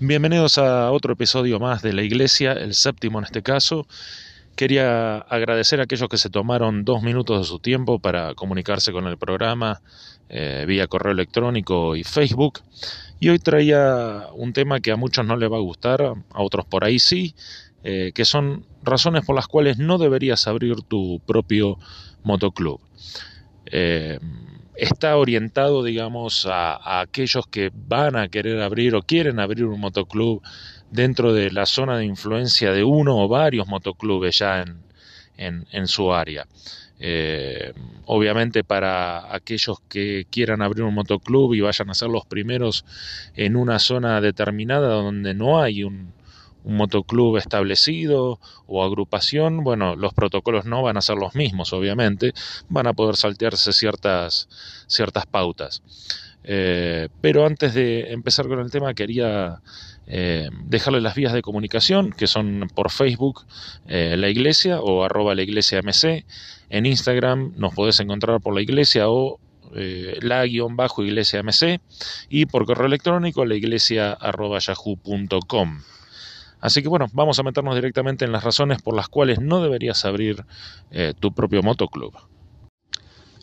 Bienvenidos a otro episodio más de la Iglesia, el séptimo en este caso. Quería agradecer a aquellos que se tomaron dos minutos de su tiempo para comunicarse con el programa eh, vía correo electrónico y Facebook. Y hoy traía un tema que a muchos no les va a gustar, a otros por ahí sí, eh, que son razones por las cuales no deberías abrir tu propio motoclub. Eh, está orientado, digamos, a, aquellos que van a querer abrir o quieren abrir un motoclub dentro de la zona de influencia de uno o varios motoclubes ya en, en, su área. Eh, obviamente para aquellos que quieran abrir un motoclub y vayan a ser los primeros en una zona determinada donde no hay un, un motoclub establecido o agrupación, bueno, los protocolos no van a ser los mismos, obviamente, van a poder saltearse ciertas, ciertas pautas. Eh, pero antes de empezar con el tema, quería eh, dejarle las vías de comunicación, que son por Facebook, eh, la iglesia o arroba la iglesia MC. En Instagram nos podés encontrar por la iglesia o la guion bajo iglesia MC y por correo electrónico la iglesia arroba yahoo.com. Así que bueno, vamos a meternos directamente en las razones por las cuales no deberías abrir eh, tu propio motoclub.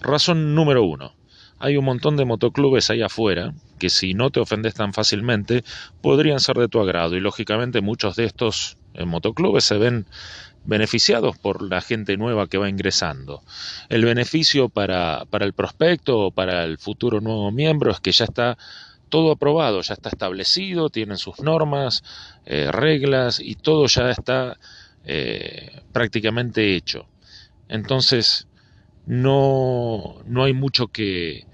Razón número uno. Hay un montón de motoclubes ahí afuera que si no te ofendes tan fácilmente podrían ser de tu agrado y lógicamente muchos de estos eh, motoclubes se ven beneficiados por la gente nueva que va ingresando. El beneficio para, para el prospecto o para el futuro nuevo miembro es que ya está todo aprobado, ya está establecido, tienen sus normas, eh, reglas y todo ya está eh, prácticamente hecho. Entonces, no, no hay mucho que,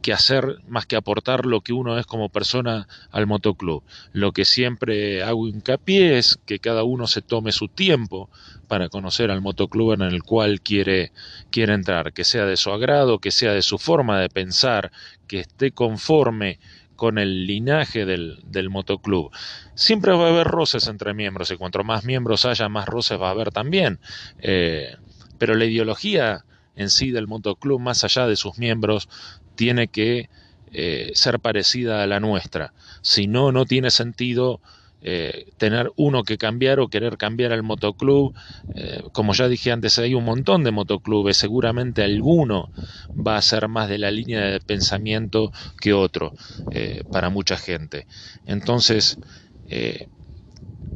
que hacer más que aportar lo que uno es como persona al motoclub. Lo que siempre hago hincapié es que cada uno se tome su tiempo para conocer al motoclub en el cual quiere, quiere entrar, que sea de su agrado, que sea de su forma de pensar, que esté conforme con el linaje del, del, motoclub. Siempre va a haber roces entre miembros y cuanto más miembros haya, más roces va a haber también. Eh, pero la ideología en sí del motoclub, más allá de sus miembros, tiene que eh, ser parecida a la nuestra. Si no, no tiene sentido eh, tener uno que cambiar o querer cambiar al motoclub. Eh, como ya dije antes, hay un montón de motoclubes, seguramente alguno va a ser más de la línea de pensamiento que otro eh, para mucha gente. Entonces,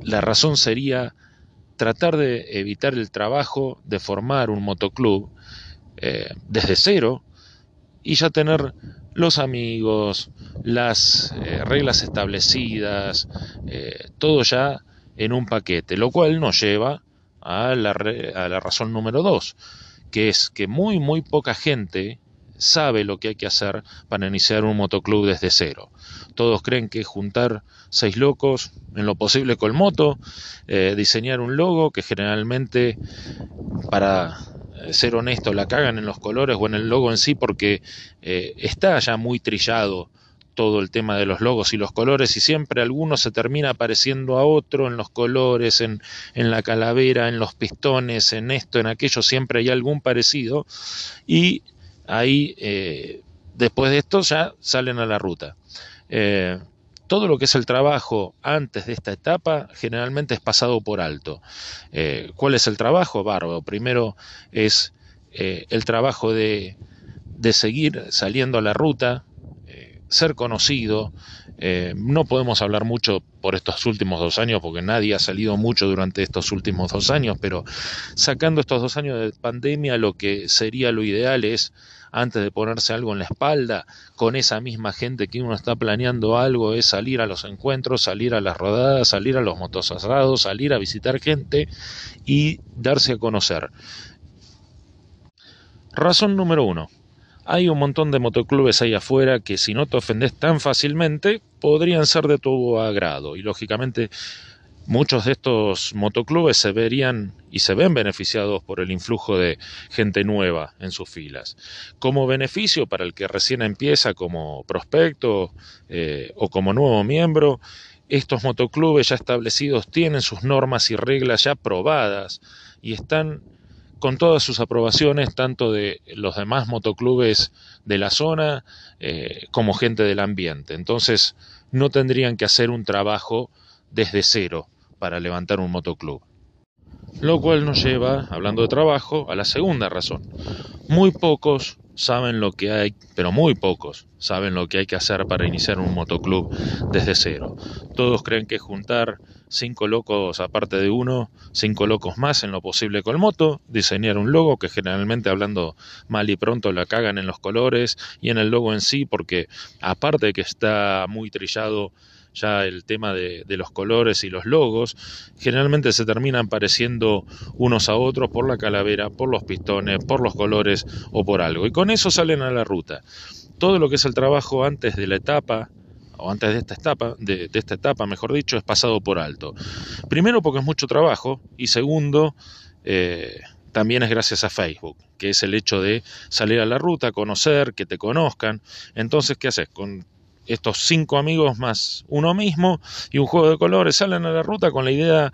la razón sería tratar de evitar el trabajo de formar un motoclub desde cero y ya tener los amigos, las eh, reglas establecidas, eh, todo ya en un paquete, lo cual nos lleva a la, a la razón número dos, que es que muy, muy poca gente sabe lo que hay que hacer para iniciar un motoclub desde cero. Todos creen que juntar seis locos, en lo posible con moto, eh, diseñar un logo que generalmente para ser honesto, la cagan en los colores o en el logo en sí porque eh, está ya muy trillado todo el tema de los logos y los colores y siempre alguno se termina pareciendo a otro en los colores, en, en la calavera, en los pistones, en esto, en aquello, siempre hay algún parecido y ahí eh, después de esto ya salen a la ruta todo lo que es el trabajo antes de esta etapa generalmente es pasado por alto. Eh, ¿Cuál es el trabajo? Bárbaro. Primero es eh, el trabajo de, de, seguir saliendo a la ruta, eh, ser conocido. no podemos hablar mucho por estos últimos dos años porque nadie ha salido mucho durante estos últimos dos años, pero sacando estos dos años de pandemia lo que sería lo ideal es antes de ponerse algo en la espalda, con esa misma gente que uno está planeando algo, es salir a los encuentros, salir a las rodadas, salir a los motosasados, salir a visitar gente y darse a conocer. Razón número uno. Hay un montón de motoclubes ahí afuera que si no te ofendes tan fácilmente podrían ser de tu agrado y lógicamente Muchos de estos motoclubes se verían y se ven beneficiados por el influjo de gente nueva en sus filas. Como beneficio para el que recién empieza como prospecto eh, o como nuevo miembro, estos motoclubes ya establecidos tienen sus normas y reglas ya probadas y están con todas sus aprobaciones, tanto de los demás motoclubes de la zona eh, como gente del ambiente. Entonces, no tendrían que hacer un trabajo desde cero para levantar un motoclub. Lo cual nos lleva, hablando de trabajo, a la segunda razón. Muy pocos saben lo que hay, pero muy pocos saben lo que hay que hacer para iniciar un motoclub desde cero. Todos creen que juntar cinco locos aparte de uno, cinco locos más en lo posible con moto, diseñar un logo que generalmente hablando mal y pronto la cagan en los colores y en el logo en sí, porque aparte de que está muy trillado ya el tema de, los colores y los logos, generalmente se terminan pareciendo unos a otros por la calavera, por los pistones, por los colores o por algo. Y con eso salen a la ruta. Todo lo que es el trabajo antes de la etapa, o antes de esta etapa, de, esta etapa, mejor dicho, es pasado por alto. Primero porque es mucho trabajo y segundo, eh, también es gracias a Facebook, que es el hecho de salir a la ruta, conocer, que te conozcan. Entonces, ¿qué haces? Con estos cinco amigos más uno mismo y un juego de colores salen a la ruta con la idea,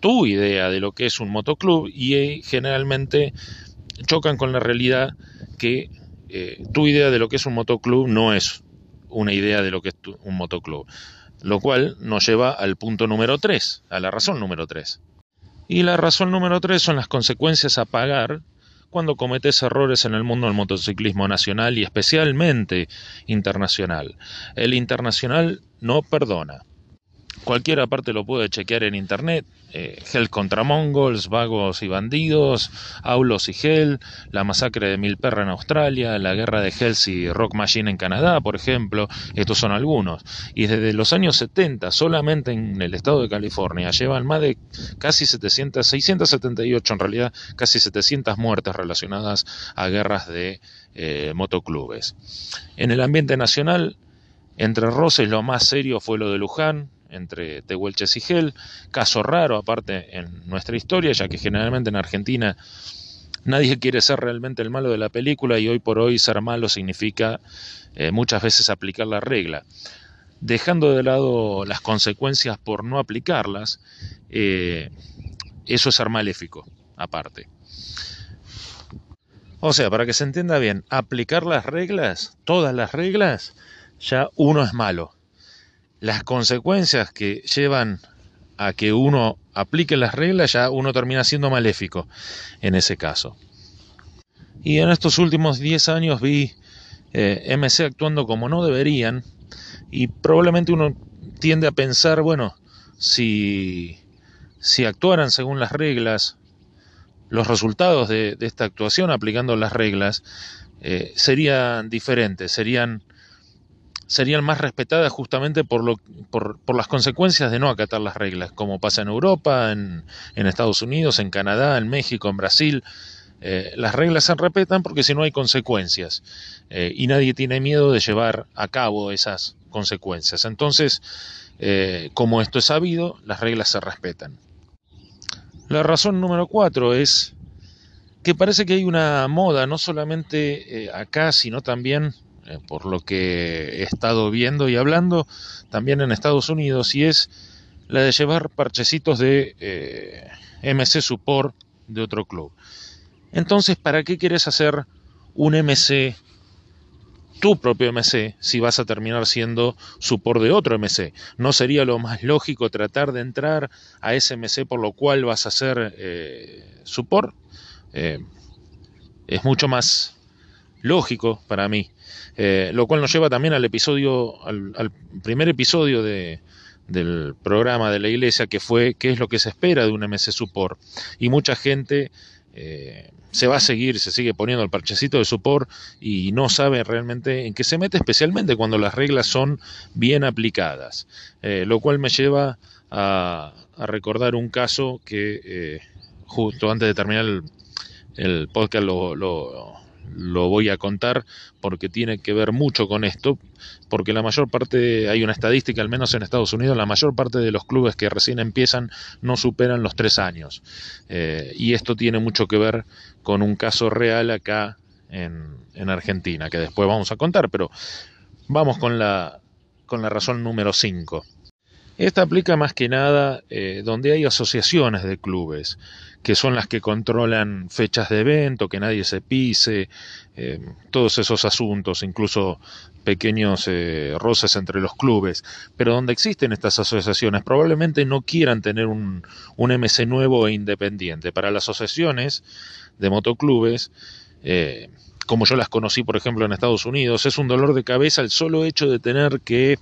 tu idea de lo que es un motoclub y eh, generalmente chocan con la realidad que eh, tu idea de lo que es un motoclub no es una idea de lo que es un motoclub. Lo cual nos lleva al punto número 3, a la razón número 3. Y la razón número 3 son las consecuencias a pagar cuando cometes errores en el mundo del motociclismo nacional y especialmente internacional. El internacional no perdona. Cualquiera parte lo puede chequear en internet. Eh, Hell contra Mongols, Vagos y Bandidos, Aulos y Hell, la masacre de Milperra en Australia, la guerra de Hells y Rock Machine en Canadá, por ejemplo. Estos son algunos. Y desde los años 70, solamente en el estado de California, llevan más de casi 700, 678 en realidad, casi 700 muertes relacionadas a guerras de eh, motoclubes. En el ambiente nacional, entre roces lo más serio fue lo de Luján, entre Tehuelches y Gel, caso raro aparte en nuestra historia, ya que generalmente en Argentina nadie quiere ser realmente el malo de la película y hoy por hoy ser malo significa eh, muchas veces aplicar la regla. Dejando de lado las consecuencias por no aplicarlas, eh, eso es ser maléfico, aparte. O sea, para que se entienda bien, aplicar las reglas, todas las reglas, ya uno es malo las consecuencias que llevan a que uno aplique las reglas, ya uno termina siendo maléfico en ese caso. Y en estos últimos 10 años vi eh, MC actuando como no deberían y probablemente uno tiende a pensar, bueno, si, si actuaran según las reglas, los resultados de, esta actuación aplicando las reglas eh, serían diferentes, serían serían más respetadas justamente por, lo, por, por, las consecuencias de no acatar las reglas, como pasa en Europa, en, en Estados Unidos, en Canadá, en México, en Brasil. Eh, las reglas se respetan porque si no hay consecuencias eh, y nadie tiene miedo de llevar a cabo esas consecuencias. Entonces, eh, como esto es sabido, las reglas se respetan. La razón número cuatro es que parece que hay una moda, no solamente acá, sino también por lo que he estado viendo y hablando, también en Estados Unidos, y es la de llevar parchecitos de eh, MC Support de otro club. Entonces, ¿para qué quieres hacer un MC, tu propio MC, si vas a terminar siendo support de otro MC? ¿No sería lo más lógico tratar de entrar a ese MC por lo cual vas a ser eh, support? es mucho más lógico para mí. Eh, lo cual nos lleva también al episodio, al, primer episodio de, del programa de la iglesia, que fue qué es lo que se espera de un MC Support. Y mucha gente eh, se va a seguir, se sigue poniendo el parchecito de support y no sabe realmente en qué se mete, especialmente cuando las reglas son bien aplicadas. Eh, lo cual me lleva a, recordar un caso que justo antes de terminar el, podcast lo, lo voy a contar porque tiene que ver mucho con esto, porque la mayor parte, hay una estadística, al menos en Estados Unidos, la mayor parte de los clubes que recién empiezan no superan los tres años. Eh, y esto tiene mucho que ver con un caso real acá en, en Argentina, que después vamos a contar, pero vamos con la, con la razón número 5. Esta aplica más que nada eh, donde hay asociaciones de clubes, que son las que controlan fechas de evento, que nadie se pise, eh, todos esos asuntos, incluso pequeños eh, roces entre los clubes. Pero donde existen estas asociaciones, probablemente no quieran tener un, un MC nuevo e independiente. Para las asociaciones de motoclubes, como yo las conocí, por ejemplo, en Estados Unidos, es un dolor de cabeza el solo hecho de tener que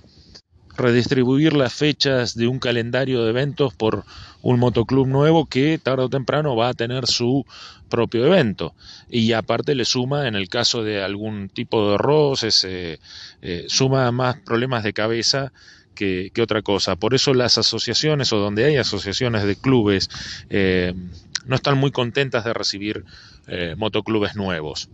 redistribuir las fechas de un calendario de eventos por un motoclub nuevo que tarde o temprano va a tener su propio evento. Y aparte le suma en el caso de algún tipo de roces eh, eh, suma más problemas de cabeza que, otra cosa. Por eso las asociaciones o donde hay asociaciones de clubes eh, no están muy contentas de recibir motoclubes nuevos.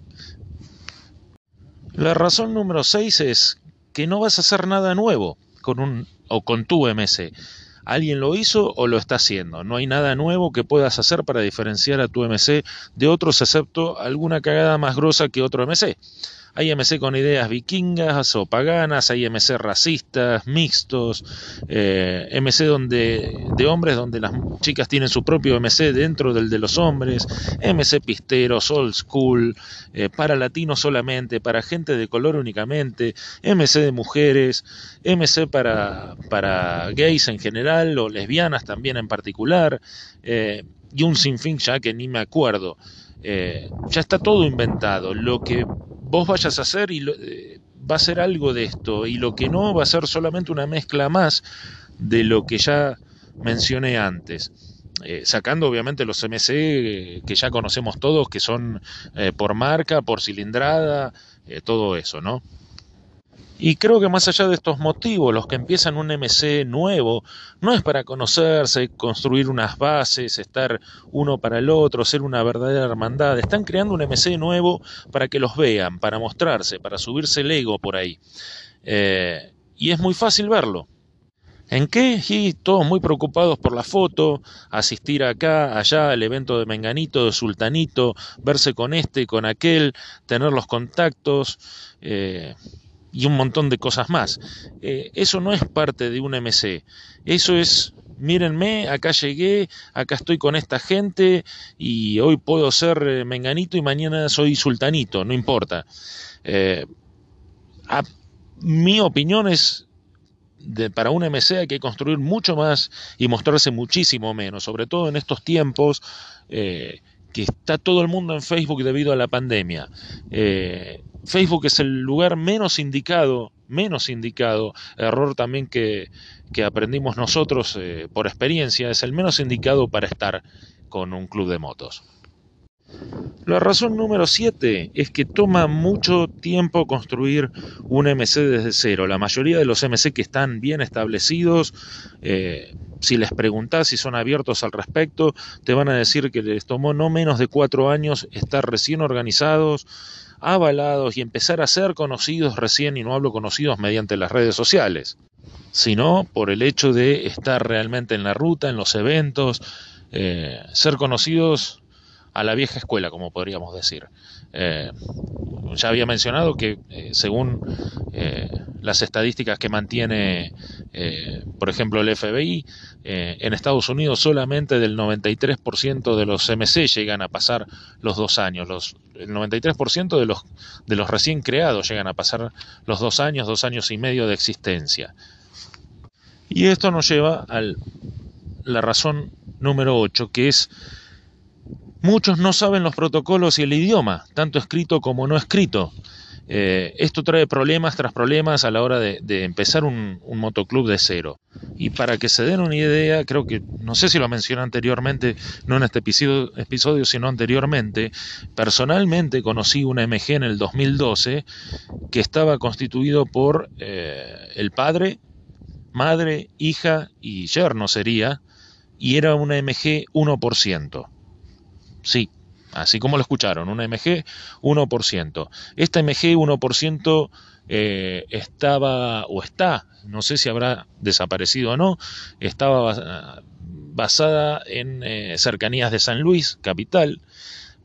La razón número 6 es que no vas a hacer nada nuevo con un o con tu MC. Alguien lo hizo o lo está haciendo. No hay nada nuevo que puedas hacer para diferenciar a tu MC de otros excepto alguna cagada más grosa que otro MC. Hay MC con ideas vikingas o paganas, hay MC racistas, mixtos, eh, MC donde, de hombres donde las chicas tienen su propio MC dentro del de los hombres, MC pisteros, old school, eh, para latinos solamente, para gente de color únicamente, MC de mujeres, MC para, para gays en general o lesbianas también en particular, eh, y un sinfín ya que ni me acuerdo. ya está todo inventado. Lo que vos vayas a hacer y eh, va a ser algo de esto y lo que no va a ser solamente una mezcla más de lo que ya mencioné antes. Eh, sacando obviamente los MC eh, que ya conocemos todos, que son por marca, por cilindrada, todo eso, ¿no? Y creo que más allá de estos motivos, los que empiezan un MC nuevo, no es para conocerse, construir unas bases, estar uno para el otro, ser una verdadera hermandad. Están creando un MC nuevo para que los vean, para mostrarse, para subirse el ego por ahí. Eh, y es muy fácil verlo. ¿En qué? Y todos muy preocupados por la foto, asistir acá, allá, al evento de Menganito, de Sultanito, verse con este, con aquel, tener los contactos. Eh, y un montón de cosas más. Eh, eso no es parte de un MC. Eso es, mírenme, acá llegué, acá estoy con esta gente y hoy puedo ser eh, menganito y mañana soy sultanito, no importa. Eh, mi opinión es de, para un MC hay que construir mucho más y mostrarse muchísimo menos, sobre todo en estos tiempos que está todo el mundo en Facebook debido a la pandemia. Facebook es el lugar menos indicado, menos indicado, error también que, aprendimos nosotros eh, por experiencia, es el menos indicado para estar con un club de motos. La razón número 7 es que toma mucho tiempo construir un MC desde cero. La mayoría de los MC que están bien establecidos, eh, si les preguntás si son abiertos al respecto, te van a decir que les tomó no menos de cuatro años estar recién organizados, avalados y empezar a ser conocidos recién, y no hablo conocidos mediante las redes sociales, sino por el hecho de estar realmente en la ruta, en los eventos, eh, ser conocidos a la vieja escuela, como podríamos decir. Eh, ya había mencionado que eh, según las estadísticas que mantiene, por ejemplo, el FBI, en Estados Unidos solamente del 93% de los MC llegan a pasar los dos años. Los, el 93% de los, de los recién creados llegan a pasar los dos años, dos años y medio de existencia. Y esto nos lleva a la razón número 8, que es muchos no saben los protocolos y el idioma, tanto escrito como no escrito. Eh, esto trae problemas tras problemas a la hora de, empezar un, motoclub de cero. Y para que se den una idea, creo que, no sé si lo mencioné anteriormente, no en este episodio, episodio sino anteriormente, personalmente conocí una MG en el 2012 que estaba constituido por eh, el padre, madre, hija y yerno sería, y era una MG 1%. Sí, así como lo escucharon, una MG 1%. Esta MG 1% eh, estaba o está, no sé si habrá desaparecido o no, estaba basada en eh, cercanías de San Luis, capital,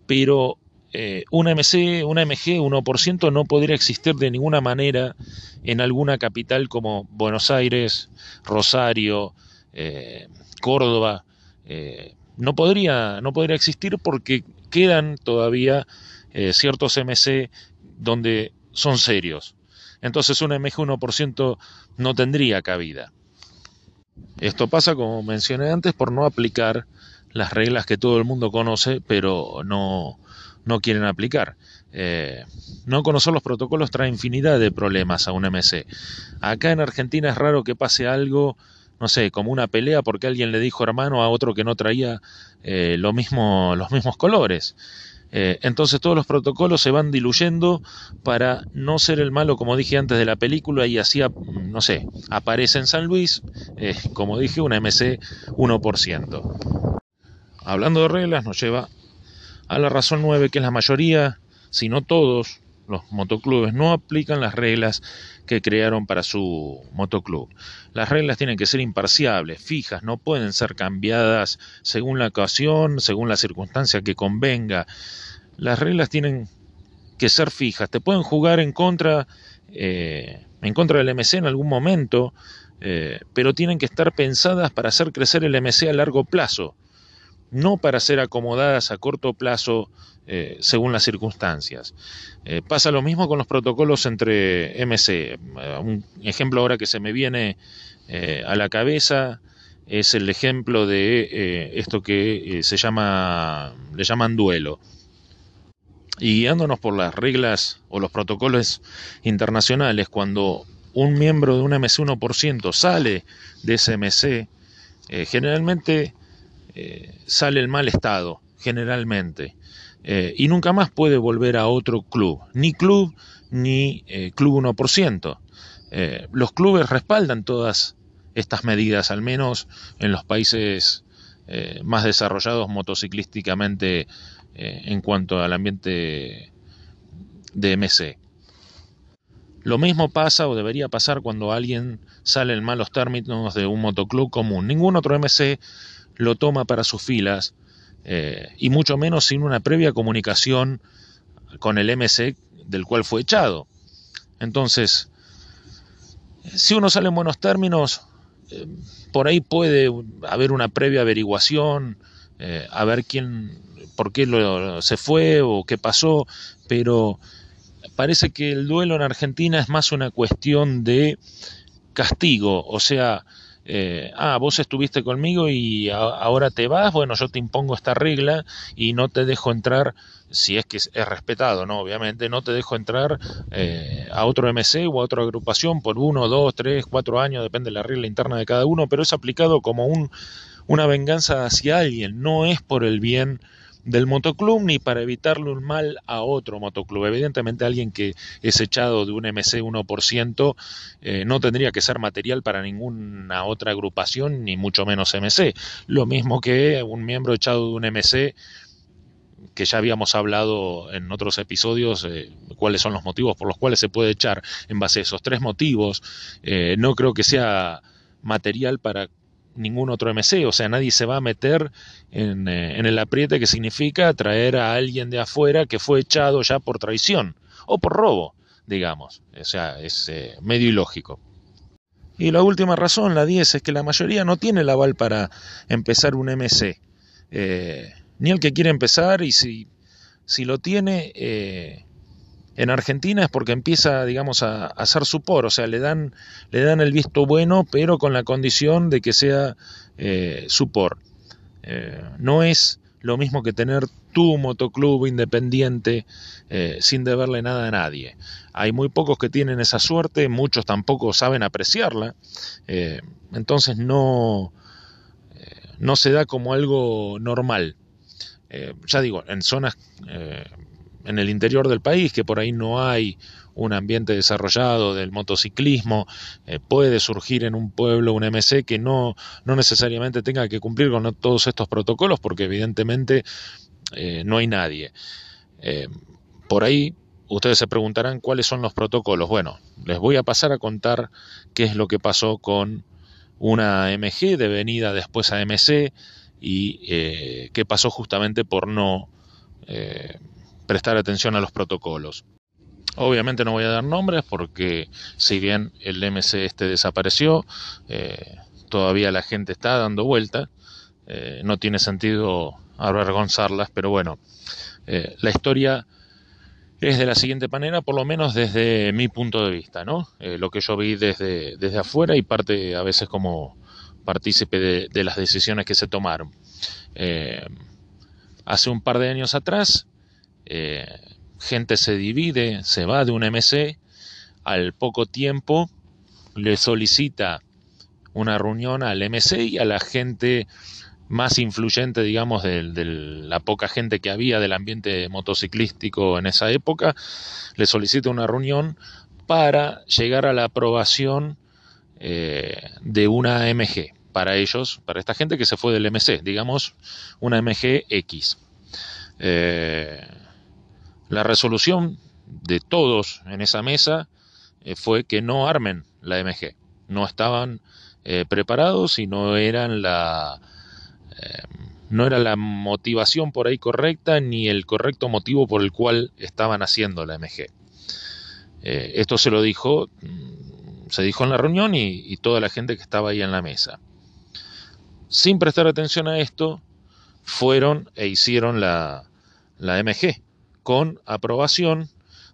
pero eh, una MC, una MG 1% no podría existir de ninguna manera en alguna capital como Buenos Aires, Rosario, Córdoba. No, podría, no podría existir porque quedan todavía ciertos MC donde son serios. Entonces una MG 1% no tendría cabida. Esto pasa, como mencioné antes, por no aplicar las reglas que todo el mundo conoce, pero no, no quieren aplicar. Eh, no conocer los protocolos trae infinidad de problemas a un MC. Acá en Argentina es raro que pase algo, no sé, como una pelea porque alguien le dijo hermano a otro que no traía eh, lo mismo, los mismos colores. Eh, entonces todos los protocolos se van diluyendo para no ser el malo, como dije antes de la película, y así, no sé, aparece en San Luis, como dije, una MC 1%. Hablando de reglas, nos lleva a la razón 9, que es la mayoría, si no todos, los motoclubes no aplican las reglas que crearon para su motoclub. Las reglas tienen que ser imparciales, fijas, no pueden ser cambiadas según la ocasión, según la circunstancia que convenga. Las reglas tienen que ser fijas. Te pueden jugar en contra, eh, en contra del MC en algún momento, eh, pero tienen que estar pensadas para hacer crecer el MC a largo plazo no para ser acomodadas a corto plazo eh, según las circunstancias. Eh, pasa lo mismo con los protocolos entre MC. Eh, un ejemplo ahora que se me viene a la cabeza es el ejemplo de esto que se llama, le llaman duelo. Y guiándonos por las reglas o los protocolos internacionales, cuando un miembro de un MC 1% sale de ese MC, generalmente sale el mal estado, generalmente, eh, y nunca más puede volver a otro club, ni club ni eh, club 1%. los clubes respaldan todas estas medidas, al menos en los países más desarrollados motociclísticamente en cuanto al ambiente de MC. Lo mismo pasa o debería pasar cuando alguien sale en malos términos de un motoclub común. Ningún otro MC lo toma para sus filas, eh, y mucho menos sin una previa comunicación con el MC del cual fue echado. Entonces, si uno sale en buenos términos, eh, por ahí puede haber una previa averiguación, eh, a ver quién, por qué lo, se fue o qué pasó, pero parece que el duelo en Argentina es más una cuestión de castigo, o sea, eh, ah, vos estuviste conmigo y ahora te vas, bueno, yo te impongo esta regla y no te dejo entrar, si es que es, respetado, ¿no? Obviamente, no te dejo entrar eh, a otro MC o a otra agrupación por uno, dos, tres, cuatro años, depende de la regla interna de cada uno, pero es aplicado como un, una venganza hacia alguien, no es por el bien del motoclub ni para evitarle un mal a otro motoclub. Evidentemente alguien que es echado de un MC 1% eh, no tendría que ser material para ninguna otra agrupación, ni mucho menos MC. Lo mismo que un miembro echado de un MC que ya habíamos hablado en otros episodios eh, cuáles son los motivos por los cuales se puede echar en base a esos tres motivos. Eh, no creo que sea material para ningún otro MC, o sea, nadie se va a meter en, eh, en, el apriete que significa traer a alguien de afuera que fue echado ya por traición o por robo, digamos. O sea, es eh, medio ilógico. Y la última razón, la 10, es que la mayoría no tiene el aval para empezar un MC. Eh, ni el que quiere empezar y si, si lo tiene, en Argentina es porque empieza, digamos, a, hacer su por, o sea, le dan, le dan el visto bueno, pero con la condición de que sea eh, su por. Eh, no es lo mismo que tener tu motoclub independiente eh, sin deberle nada a nadie. Hay muy pocos que tienen esa suerte, muchos tampoco saben apreciarla, entonces no, no se da como algo normal. ya digo, en zonas en el interior del país, que por ahí no hay un ambiente desarrollado del motociclismo, eh, puede surgir en un pueblo un MC que no, no necesariamente tenga que cumplir con todos estos protocolos, porque evidentemente eh, no hay nadie. Eh, por ahí ustedes se preguntarán cuáles son los protocolos. Bueno, les voy a pasar a contar qué es lo que pasó con una MG de venida después a MC y qué pasó justamente por no prestar atención a los protocolos. Obviamente no voy a dar nombres porque si bien el MC este desapareció, eh, todavía la gente está dando vuelta. Eh, no tiene sentido avergonzarlas, pero bueno, eh, la historia es de la siguiente manera, por lo menos desde mi punto de vista, ¿no? lo que yo vi desde, desde afuera y parte a veces como partícipe de, las decisiones que se tomaron. hace un par de años atrás, gente se divide, se va de un MC, al poco tiempo le solicita una reunión al MC y a la gente más influyente, digamos, de, la poca gente que había del ambiente motociclístico en esa época, le solicita una reunión para llegar a la aprobación eh, de una MG para ellos, para esta gente que se fue del MC, digamos, una MG X. Eh, la resolución de todos en esa mesa eh, fue que no armen la MG. No estaban eh, preparados y no eran la eh, no era la motivación por ahí correcta ni el correcto motivo por el cual estaban haciendo la MG. esto se lo dijo, mm, se dijo en la reunión y, toda la gente que estaba ahí en la mesa. Sin prestar atención a esto, fueron e hicieron la, la MG con aprobación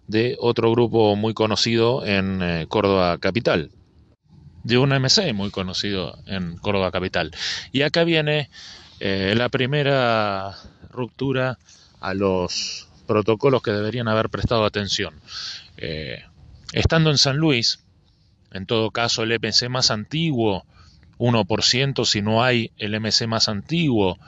de otro grupo muy conocido en eh, Córdoba Capital, de un MC muy conocido en Córdoba Capital. Y acá viene eh, la primera ruptura a los protocolos que deberían haber prestado atención. Eh, estando en San Luis, en todo caso el MC más antiguo, 1%, si no hay el MC más antiguo,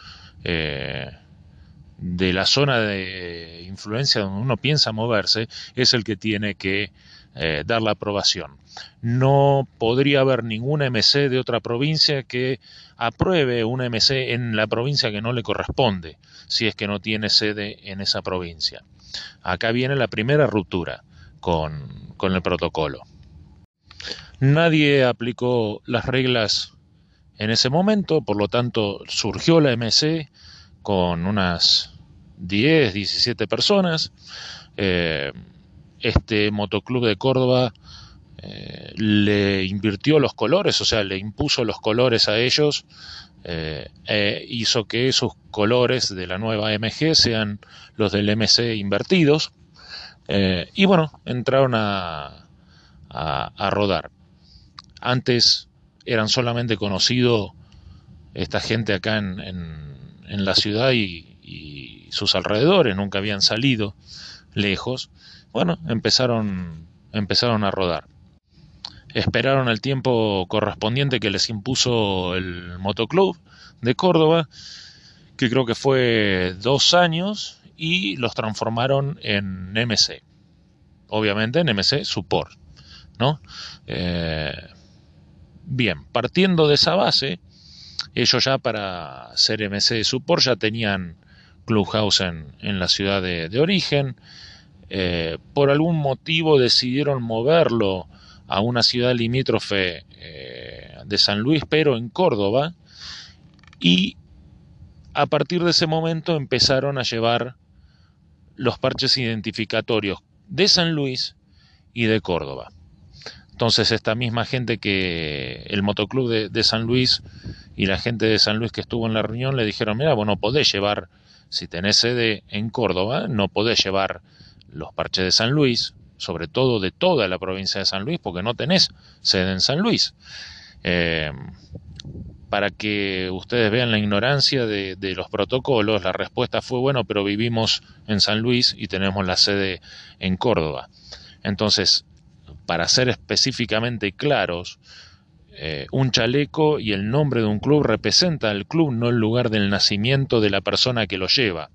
de la zona de influencia donde uno piensa moverse es el que tiene que eh, dar la aprobación. No podría haber ningún MC de otra provincia que apruebe un MC en la provincia que no le corresponde, si es que no tiene sede en esa provincia. Acá viene la primera ruptura con, con el protocolo. Nadie aplicó las reglas en ese momento, por lo tanto surgió la MC, con unas 10, 17 personas. Eh, este motoclub de Córdoba eh, le invirtió los colores, o sea, le impuso los colores a ellos, eh, e hizo que esos colores de la nueva MG sean los del MC invertidos. y bueno, entraron a, a, rodar. Antes eran solamente conocidos esta gente acá en en la ciudad y, sus alrededores, nunca habían salido lejos, bueno, empezaron, empezaron a rodar. Esperaron el tiempo correspondiente que les impuso el motoclub de Córdoba, que creo que fue dos años, y los transformaron en MC. Obviamente en MC Support, ¿no? Eh, bien, partiendo de esa base, ellos ya para ser MC de Support ya tenían Clubhouse en, en la ciudad de, origen. Eh, por algún motivo decidieron moverlo a una ciudad limítrofe eh, de San Luis, pero en Córdoba. Y a partir de ese momento empezaron a llevar los parches identificatorios de San Luis y de Córdoba. Entonces esta misma gente que el motoclub de, San Luis y la gente de San Luis que estuvo en la reunión le dijeron, mira, bueno, podés llevar, si tenés sede en Córdoba, no podés llevar los parches de San Luis, sobre todo de toda la provincia de San Luis, porque no tenés sede en San Luis. Eh, para que ustedes vean la ignorancia de, de, los protocolos, la respuesta fue, bueno, pero vivimos en San Luis y tenemos la sede en Córdoba. Entonces, para ser específicamente claros, eh, un chaleco y el nombre de un club representa al club, no el lugar del nacimiento de la persona que lo lleva.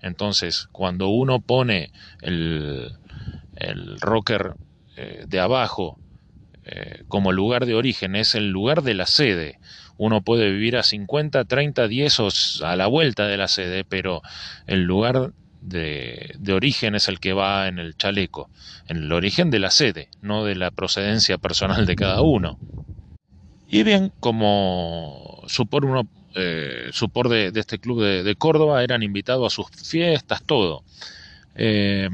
Entonces, cuando uno pone el, rocker eh, de abajo eh, como lugar de origen, es el lugar de la sede. Uno puede vivir a 50, 30, 10 o a la vuelta de la sede, pero el lugar de, origen es el que va en el chaleco, en el origen de la sede, no de la procedencia personal de cada uno. Y bien, como supor uno, eh, supor de, este club de, Córdoba, eran invitados a sus fiestas, todo. Eh,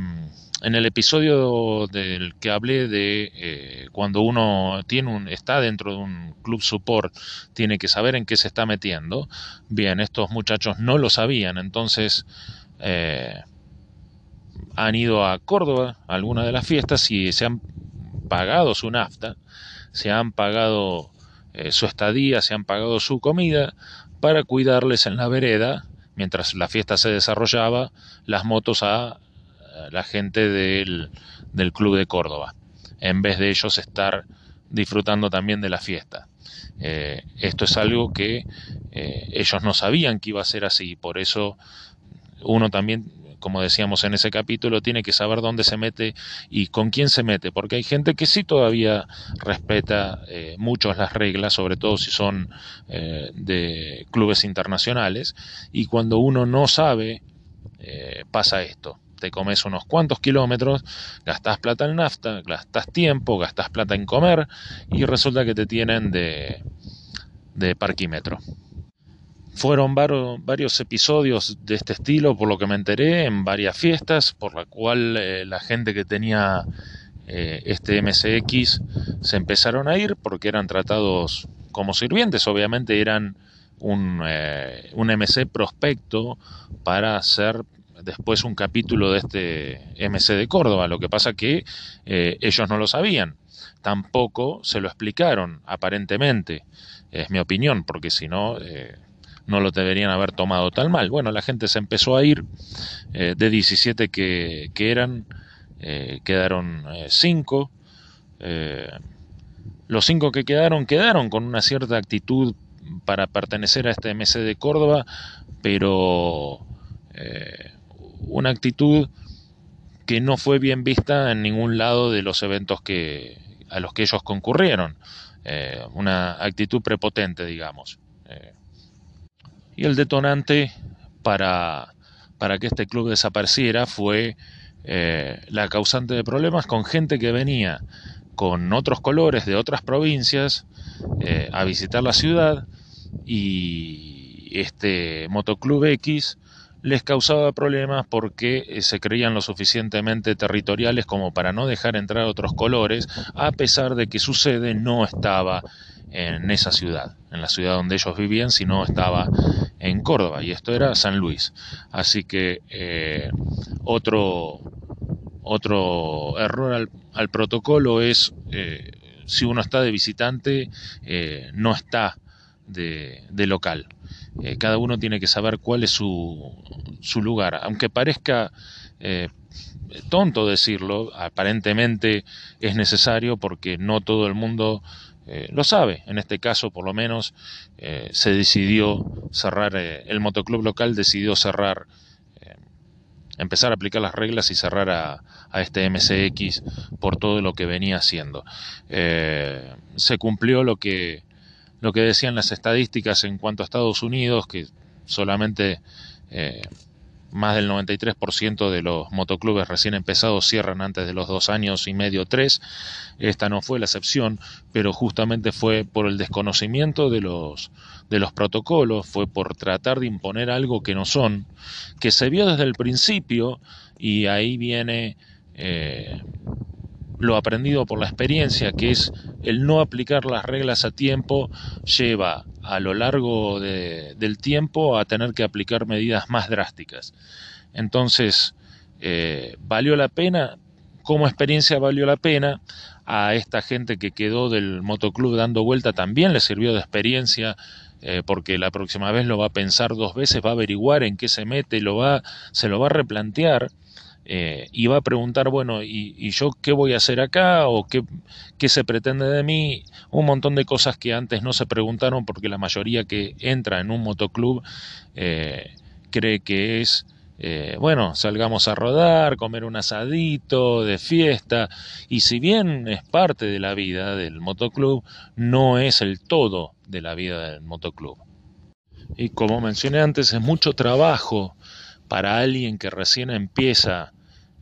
en el episodio del que hablé de eh, cuando uno tiene un, está dentro de un club support, tiene que saber en qué se está metiendo. Bien, estos muchachos no lo sabían, entonces han ido a Córdoba a alguna de las fiestas y se han pagado su nafta, se han pagado eh, su estadía, se han pagado su comida para cuidarles en la vereda mientras la fiesta se desarrollaba las motos a la gente del, Club de Córdoba, en vez de ellos estar disfrutando también de la fiesta. Eh, esto es algo que eh, ellos no sabían que iba a ser así, por eso uno también, como decíamos en ese capítulo, tiene que saber dónde se mete y con quién se mete, porque hay gente que sí todavía respeta eh, mucho las reglas, sobre todo si son de clubes internacionales, y cuando uno no sabe, pasa esto te comes unos cuantos kilómetros, gastas plata en nafta, gastas tiempo, gastas plata en comer y resulta que te tienen de, de parquímetro. Fueron varios episodios de este estilo, por lo que me enteré, en varias fiestas, por la cual eh, la gente que tenía eh, este MCX se empezaron a ir porque eran tratados como sirvientes, obviamente eran un, eh, un MC prospecto para ser después un capítulo de este MC de Córdoba. Lo que pasa que eh, ellos no lo sabían. Tampoco se lo explicaron, aparentemente. Es mi opinión, porque si no, no lo deberían haber tomado tal mal. Bueno, la gente se empezó a ir. Eh, de 17 que, que eran, quedaron 5. los 5 que quedaron, quedaron con una cierta actitud para pertenecer a este MC de Córdoba, pero una actitud que no fue bien vista en ningún lado de los eventos que, a los que ellos concurrieron. Eh, una actitud prepotente, digamos. Eh, y el detonante para, para, que este club desapareciera fue eh, la causante de problemas con gente que venía con otros colores de otras provincias a visitar la ciudad y este motoclub X les causaba problemas porque eh, se creían lo suficientemente territoriales como para no dejar entrar otros colores, a pesar de que su sede no estaba en esa ciudad, en la ciudad donde ellos vivían, sino estaba en Córdoba, y esto era San Luis. Así que eh, otro, otro error al, protocolo es, eh, si uno está de visitante, no está de, de local. Eh, cada uno tiene que saber cuál es su, su lugar. Aunque parezca eh, tonto decirlo, aparentemente es necesario porque no todo el mundo eh, lo sabe. En este caso, por lo menos, se decidió cerrar, el motoclub local decidió cerrar, empezar a aplicar las reglas y cerrar a, a este MCX por todo lo que venía haciendo. se cumplió lo que lo que decían las estadísticas en cuanto a Estados Unidos, que solamente eh, más del 93% de los motoclubes recién empezados cierran antes de los dos años y medio, tres. Esta no fue la excepción, pero justamente fue por el desconocimiento de los, de los protocolos, fue por tratar de imponer algo que no son, que se vio desde el principio y ahí viene eh, lo aprendido por la experiencia, que es el no aplicar las reglas a tiempo, lleva a lo largo del tiempo a tener que aplicar medidas más drásticas. Entonces, eh, ¿valió la pena? Como experiencia valió la pena. A esta gente que quedó del motoclub dando vuelta también le sirvió de experiencia eh, porque la próxima vez lo va a pensar dos veces, va a averiguar en qué se mete, lo va, se lo va a replantear eh, va a preguntar, bueno, ¿y, yo qué voy a hacer acá? ¿O qué, qué, se pretende de mí? Un montón de cosas que antes no se preguntaron porque la mayoría que entra en un motoclub eh, cree que es, eh, bueno, salgamos a rodar, comer un asadito de fiesta, y si bien es parte de la vida del motoclub, no es el todo de la vida del motoclub. Y como mencioné antes, es mucho trabajo para alguien que recién empieza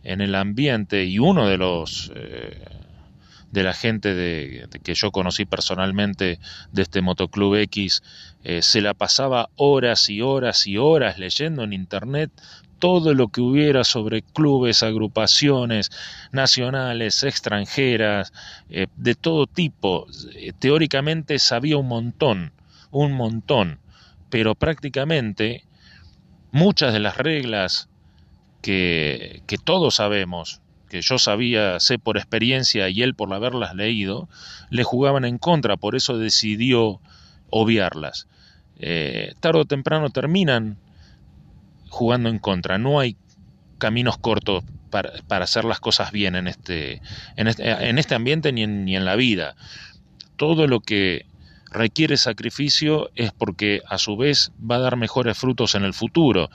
en el ambiente y uno de los eh, de la gente de, que yo conocí personalmente de este motoclub X eh, se la pasaba horas y horas y horas leyendo en internet todo lo que hubiera sobre clubes, agrupaciones nacionales, extranjeras, eh, de todo tipo. Teóricamente sabía un montón, un montón, pero prácticamente muchas de las reglas que, que todos sabemos, que yo sabía, sé por experiencia y él por haberlas leído, le jugaban en contra, por eso decidió obviarlas. Eh, tarde o temprano terminan jugando en contra. No hay caminos cortos para, para hacer las cosas bien en este, en este, en este ambiente ni en, ni en la vida. Todo lo que requiere sacrificio es porque a su vez va a dar mejores frutos en el futuro.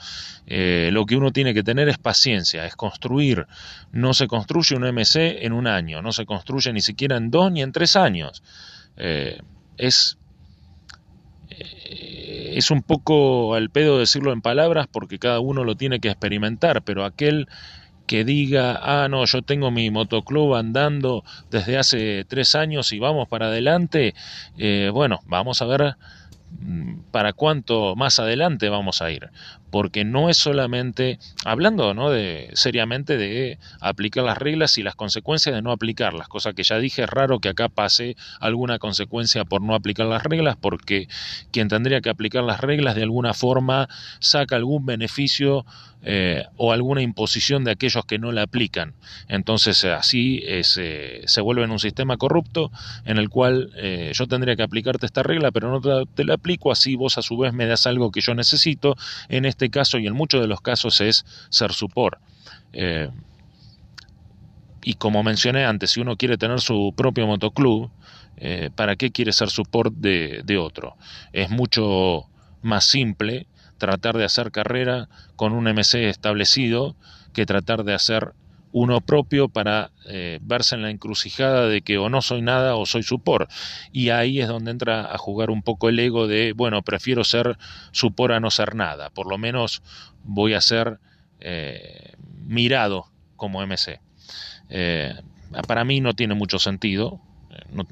Eh, lo que uno tiene que tener es paciencia, es construir. No se construye un MC en un año, no se construye ni siquiera en dos ni en tres años. Eh, es, eh, es un poco al pedo decirlo en palabras porque cada uno lo tiene que experimentar, pero aquel que diga, ah, no, yo tengo mi motoclub andando desde hace tres años y vamos para adelante, eh, bueno, vamos a ver mm, para cuánto más adelante vamos a ir porque no es solamente hablando ¿no? de seriamente de aplicar las reglas y las consecuencias de no aplicarlas cosa que ya dije es raro que acá pase alguna consecuencia por no aplicar las reglas porque quien tendría que aplicar las reglas de alguna forma saca algún beneficio eh, o alguna imposición de aquellos que no la aplican. Entonces así eh, se vuelve en un sistema corrupto en el cual eh, yo tendría que aplicarte esta regla, pero no te, te, la aplico, así vos a su vez me das algo que yo necesito. En este caso y en muchos de los casos es ser support. y como mencioné antes, si uno quiere tener su propio motoclub, ¿para qué quiere ser support de, de otro? Es mucho más simple tratar de hacer carrera con un MC establecido que tratar de hacer uno propio para eh, verse en la encrucijada de que o no soy nada o soy supor. Y ahí es donde entra a jugar un poco el ego de, bueno, prefiero ser supor a no ser nada. Por lo menos voy a ser eh, mirado como MC. Eh, para mí no tiene mucho sentido. No,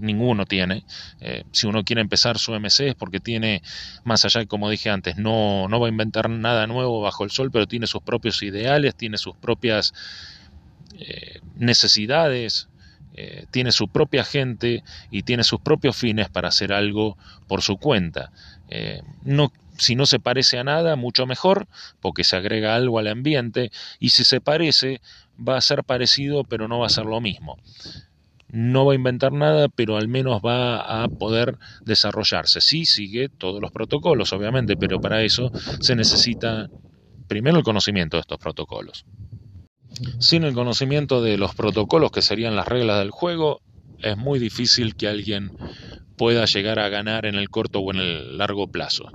ninguno tiene. Eh, si uno quiere empezar su MC es porque tiene, más allá, como dije antes, no, no va a inventar nada nuevo bajo el sol, pero tiene sus propios ideales, tiene sus propias eh, necesidades, eh, tiene su propia gente y tiene sus propios fines para hacer algo por su cuenta. no, si no se parece a nada, mucho mejor, porque se agrega algo al ambiente, y si se parece, va a ser parecido, pero no va a ser lo mismo no va a inventar nada, pero al menos va a poder desarrollarse. Sí, sigue todos los protocolos, obviamente, pero para eso se necesita primero el conocimiento de estos protocolos. Sin el conocimiento de los protocolos, que serían las reglas del juego, es muy difícil que alguien pueda llegar a ganar en el corto o en el largo plazo.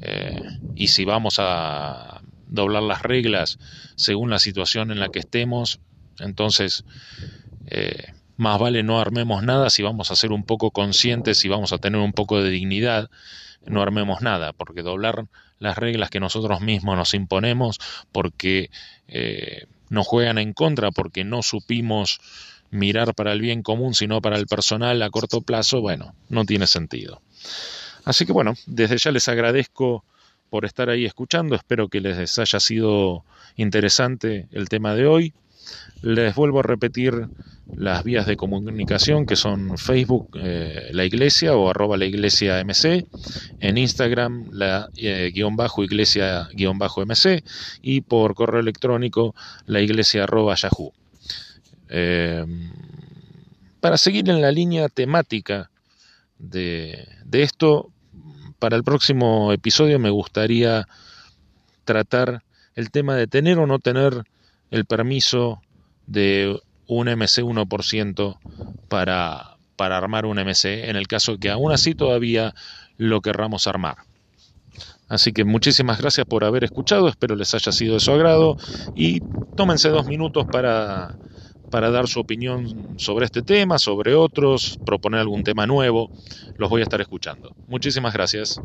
Eh, y si vamos a doblar las reglas según la situación en la que estemos, entonces eh, más vale no armemos nada si vamos a ser un poco conscientes, si vamos a tener un poco de dignidad, no armemos nada, porque doblar las reglas que nosotros mismos nos imponemos, porque eh, nos juegan en contra, porque no supimos mirar para el bien común, sino para el personal a corto plazo, bueno, no tiene sentido. Así que bueno, desde ya les agradezco por estar ahí escuchando, espero que les haya sido interesante el tema de hoy. Les vuelvo a repetir las vías de comunicación que son Facebook eh, la iglesia o arroba la iglesia mc, en Instagram la eh, guion bajo iglesia guion bajo mc y por correo electrónico la iglesia arroba yahoo. Eh, para seguir en la línea temática de, de esto, para el próximo episodio me gustaría tratar el tema de tener o no tener el permiso de un MC 1% para, para armar un MC, en el caso que aún así todavía lo querramos armar. Así que muchísimas gracias por haber escuchado, espero les haya sido de su agrado y tómense dos minutos para, para dar su opinión sobre este tema, sobre otros, proponer algún tema nuevo, los voy a estar escuchando. Muchísimas gracias.